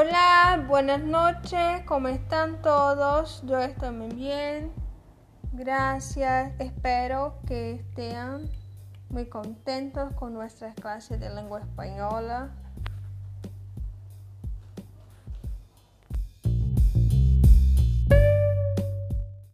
Hola, buenas noches, ¿cómo están todos? Yo estoy muy bien, gracias. Espero que estén muy contentos con nuestras clases de lengua española.